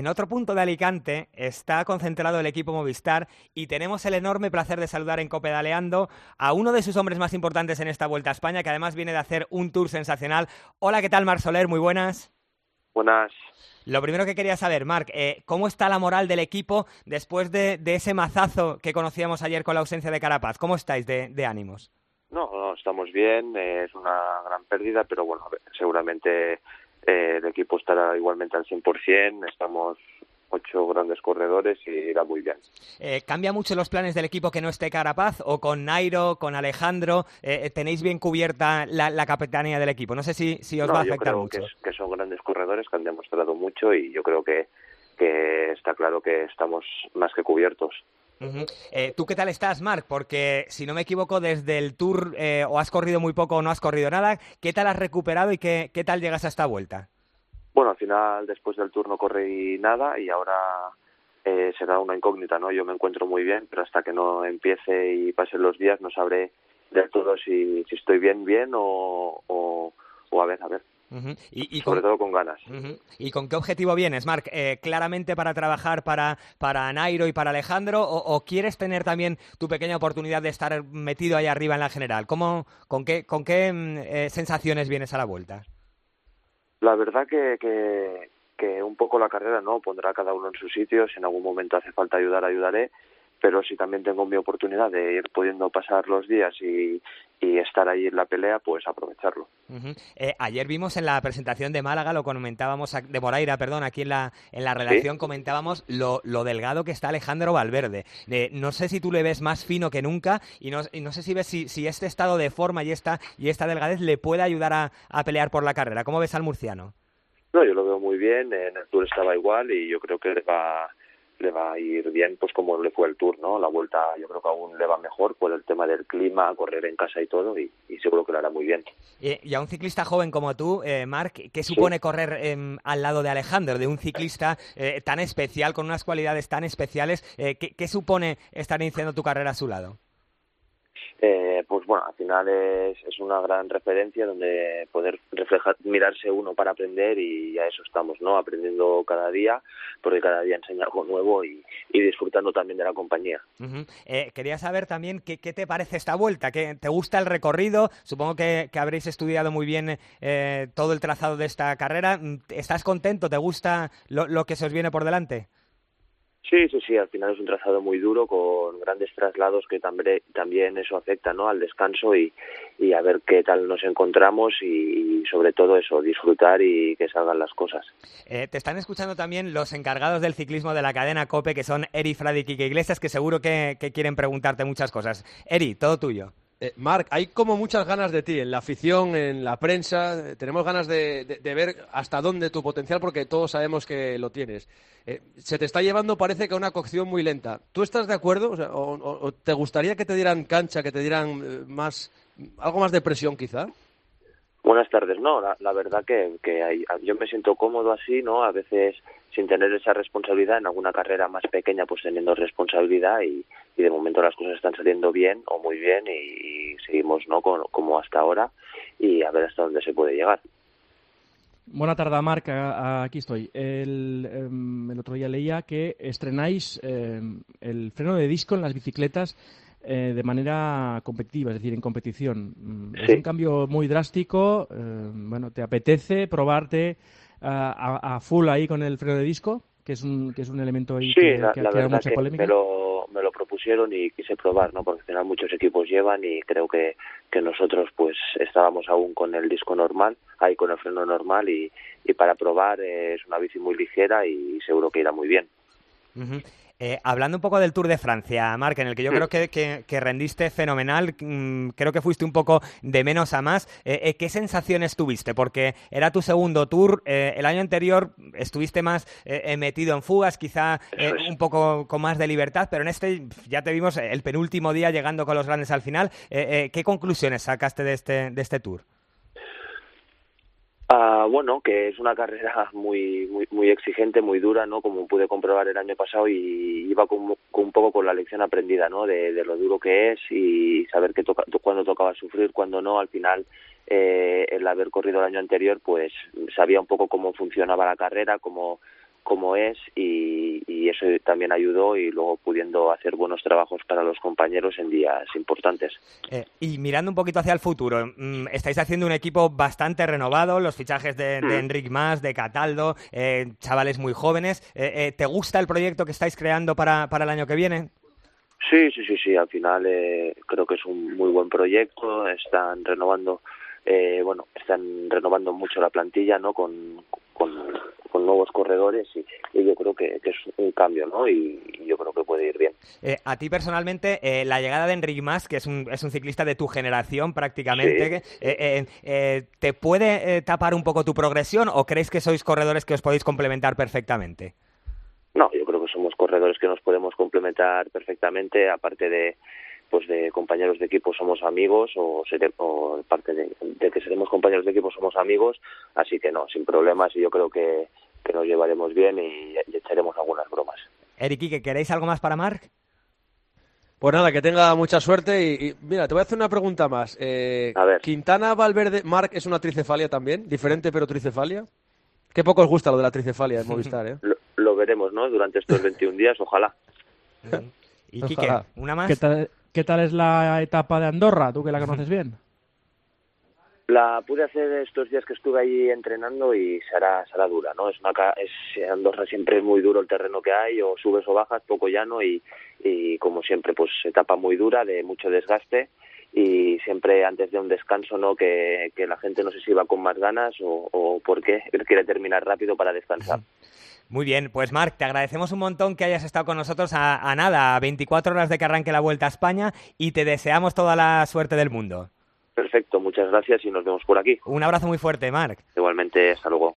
En otro punto de Alicante está concentrado el equipo Movistar y tenemos el enorme placer de saludar en Copedaleando a uno de sus hombres más importantes en esta Vuelta a España, que además viene de hacer un tour sensacional. Hola, ¿qué tal, Marc Soler? Muy buenas. Buenas. Lo primero que quería saber, Marc, eh, ¿cómo está la moral del equipo después de, ese mazazo que conocíamos ayer con la ausencia de Carapaz? ¿Cómo estáis de, ánimos? No, no, estamos bien, es una gran pérdida, pero bueno, seguramente eh, el equipo estará igualmente al 100%, estamos ocho grandes corredores y irá muy bien. Eh, ¿Cambia mucho los planes del equipo que no esté Carapaz o con Nairo, con Alejandro? Eh, ¿Tenéis bien cubierta la, capitanía del equipo? No sé si, si os va a afectar yo creo Que, son grandes corredores que han demostrado mucho y yo creo que, que está claro que estamos más que cubiertos. Eh, ¿Tú qué tal estás, Marc? Porque, si no me equivoco, desde el Tour eh, o has corrido muy poco o no has corrido nada. ¿Qué tal has recuperado y qué, qué tal llegas a esta vuelta? Bueno, al final, después del Tour no corrí nada y ahora eh, será una incógnita, ¿no? Yo me encuentro muy bien, pero hasta que no empiece y pasen los días no sabré del todo si, si estoy bien, bien o, o a ver, a ver y, Sobre todo con ganas. ¿Y con qué objetivo vienes, Marc? Eh, ¿Claramente para trabajar para, para Nairo y para Alejandro? O, quieres tener también tu pequeña oportunidad de estar metido ahí arriba en la general? ¿Cómo, ¿Con qué, con qué mm, eh, sensaciones vienes a la vuelta? La verdad que, que, que un poco la carrera no pondrá a cada uno en su sitio. Si en algún momento hace falta ayudar, ayudaré pero si también tengo mi oportunidad de ir pudiendo pasar los días y, estar ahí en la pelea, pues aprovecharlo. Eh, ayer vimos en la presentación de Málaga, lo comentábamos, de Moraira, perdón, aquí en la, en la redacción comentábamos lo, lo, delgado que está Alejandro Valverde. no sé si tú le ves más fino que nunca y no, y no sé si ves si, si, este estado de forma y esta, y esta delgadez le puede ayudar a, a pelear por la carrera. ¿Cómo ves al murciano? No, yo lo veo muy bien, en el Tour estaba igual y yo creo que va le va a ir bien, pues como le fue el Tour, ¿no? La vuelta yo creo que aún le va mejor por el tema del clima, correr en casa y todo, y, seguro que lo hará muy bien. Y, a un ciclista joven como tú, eh, Marc, ¿qué supone correr em, al lado de Alejandro, de un ciclista eh, tan especial, con unas cualidades tan especiales? Eh, ¿qué, ¿qué, supone estar iniciando tu carrera a su lado? Pues bueno, al final es, es una gran referencia donde poder reflejar, mirarse uno para aprender y a eso estamos, ¿no? Aprendiendo cada día, porque cada día enseña algo nuevo y, y disfrutando también de la compañía. eh, quería saber también qué, qué, te parece esta vuelta, ¿Qué, ¿te gusta el recorrido? Supongo que, que habréis estudiado muy bien eh, todo el trazado de esta carrera. ¿Estás contento? ¿Te gusta lo, lo que se os viene por delante? Sí, sí, sí, al final es un trazado muy duro con grandes traslados que también, eso afecta ¿no? al descanso y, y a ver qué tal nos encontramos y, sobre todo eso, disfrutar y que salgan las cosas. Eh, te están escuchando también los encargados del ciclismo de la cadena COPE, que son Eri, Fradi y Iglesias, que seguro que quieren preguntarte muchas cosas. Eri, todo tuyo. Eh, Marc, hay como muchas ganas de ti en la afición, en la prensa. Tenemos ganas de, ver hasta dónde tu potencial, porque todos sabemos que lo tienes. Eh, se te está llevando, parece que a una cocción muy lenta. ¿Tú estás de acuerdo? O, te gustaría que te dieran cancha, que te dieran eh, más, algo más de presión, quizá? Buenas tardes. No, la, verdad que, que yo me siento cómodo así, ¿no? A veces sin tener esa responsabilidad en alguna carrera más pequeña, pues teniendo responsabilidad y, de momento las cosas están saliendo bien o muy bien y, seguimos, ¿no? como hasta ahora y a ver hasta dónde se puede llegar. Buena tarde, Marc. Aquí estoy. El, em, el, otro día leía que estrenáis em, el freno de disco en las bicicletas eh, de manera competitiva, es decir, en competición. Mm, es un cambio muy drástico. Eh, bueno, ¿te apetece probarte a, full ahí con el freno de disco? Que es un, que es un elemento ahí que, la, mucha polémica. Me lo, me lo propusieron y quise probar, ¿no? Porque al final muchos equipos llevan y creo que, que nosotros pues estábamos aún con el disco normal, ahí con el freno normal y, y para probar es una bici muy ligera y seguro que irá muy bien. Eh, hablando un poco del Tour de Francia, Marc, en el que yo creo que, rendiste fenomenal, mm, creo que fuiste un poco de menos a más. Eh, eh, ¿Qué sensaciones tuviste? Porque era tu segundo Tour, el año anterior estuviste más metido en fugas, quizá un poco con más de libertad, pero en este ya te vimos el penúltimo día llegando con los grandes al final. ¿Qué conclusiones sacaste de este, de este Tour? Ah, bueno, que es una carrera muy, muy, muy exigente, muy dura, ¿no? Como pude comprobar el año pasado y iba con, un poco con la lección aprendida, ¿no? De, lo duro que es y saber que toca, cuando tocaba sufrir, cuando no. Al final, eh, el haber corrido el año anterior, pues sabía un poco cómo funcionaba la carrera, cómo como es y, eso también ayudó y luego pudiendo hacer buenos trabajos para los compañeros en días importantes. Eh, y mirando un poquito hacia el futuro, mm, estáis haciendo un equipo bastante renovado, los fichajes de, mm. Enric Mas, de Cataldo, eh, chavales muy jóvenes. Eh, ¿Te gusta el proyecto que estáis creando para, para el año que viene? Sí, sí, sí, sí. Al final creo que es un muy buen proyecto. Están renovando eh, bueno, están renovando mucho la plantilla, ¿no? Con, nuevos corredores y, yo creo que, es un cambio, ¿no? Y, yo creo que puede ir bien. Eh, a ti personalmente, eh, la llegada de Enric Mas, que es un, es un ciclista de tu generación prácticamente, ¿te puede tapar un poco tu progresión o crees que sois corredores que os podéis complementar perfectamente? No, yo creo que somos corredores que nos podemos complementar perfectamente, aparte de pues de compañeros de equipo somos amigos o, parte de, que seremos compañeros de equipo somos amigos, así que no, sin problemas y yo creo que, nos llevaremos bien y, echaremos algunas bromas. Eric, ¿que queréis algo más para Marc? Pues nada, que tenga mucha suerte y, mira, te voy a hacer una pregunta más. Eh, a ver. Quintana Valverde, Marc es una tricefalia también, diferente pero tricefalia. Qué poco os gusta lo de la tricefalia en Movistar, ¿eh? lo, veremos, ¿no? Durante estos 21 días, ojalá. y Quique, ¿una más? ¿Qué tal es la etapa de Andorra, tú que la conoces bien? La pude hacer estos días que estuve ahí entrenando y será, será dura, ¿no? Es una es Andorra siempre es muy duro el terreno que hay, o subes o bajas, poco llano y, y como siempre, pues etapa muy dura, de mucho desgaste y siempre antes de un descanso, ¿no? Que, que la gente no sé si va con más ganas o, o por qué quiere terminar rápido para descansar. Muy bien, pues Marc, te agradecemos un montón que hayas estado con nosotros a, nada, a 24 horas de que arranque la Vuelta a España y te deseamos toda la suerte del mundo. Perfecto, muchas gracias y nos vemos por aquí. Un abrazo muy fuerte, Marc. Igualmente, hasta luego.